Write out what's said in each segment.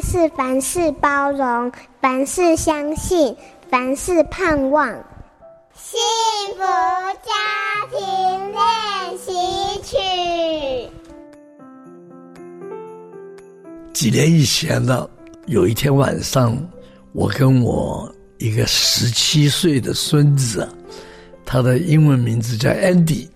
是凡事包容，凡事相信，凡事盼望。幸福家庭练习曲。几年以前呢，有一天晚上，我跟我一个十七岁的孙子，他的英文名字叫 Andy。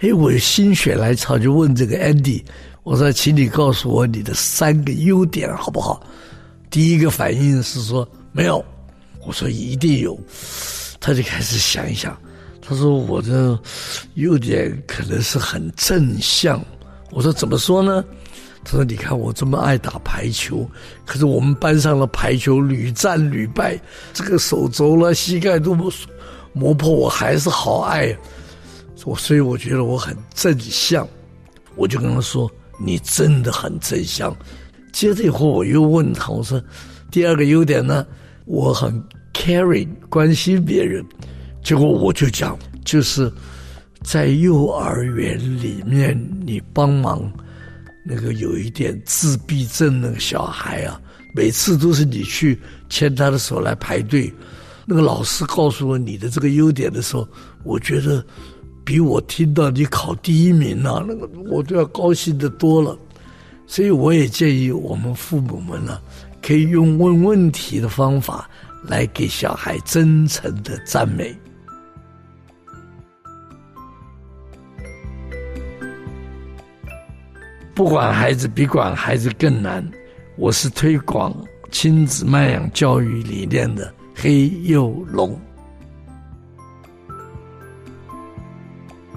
哎，我心血来潮就问这个 Andy，我说：“请你告诉我你的三个优点好不好？”第一个反应是说没有。我说一定有。他就开始想一想，他说：“我的优点可能是很正向。”我说：“怎么说呢？”他说：“你看我这么爱打排球，可是我们班上的排球屡战屡败，这个手肘了、膝盖都磨破，我还是好爱。”我所以我觉得我很正向，我就跟他说：“你真的很正向。”接着以后我又问他：“我说第二个优点呢？我很 caring 关心别人。”结果我就讲，就是在幼儿园里面，你帮忙那个有一点自闭症那个小孩啊，每次都是你去牵他的手来排队。那个老师告诉我你的这个优点的时候，我觉得。比我听到你考第一名啊，那个我都要高兴的多了。所以我也建议我们父母们呢，可以用问问题的方法来给小孩真诚的赞美。不管孩子比管孩子更难，我是推广亲子慢养教育理念的黑幼龙。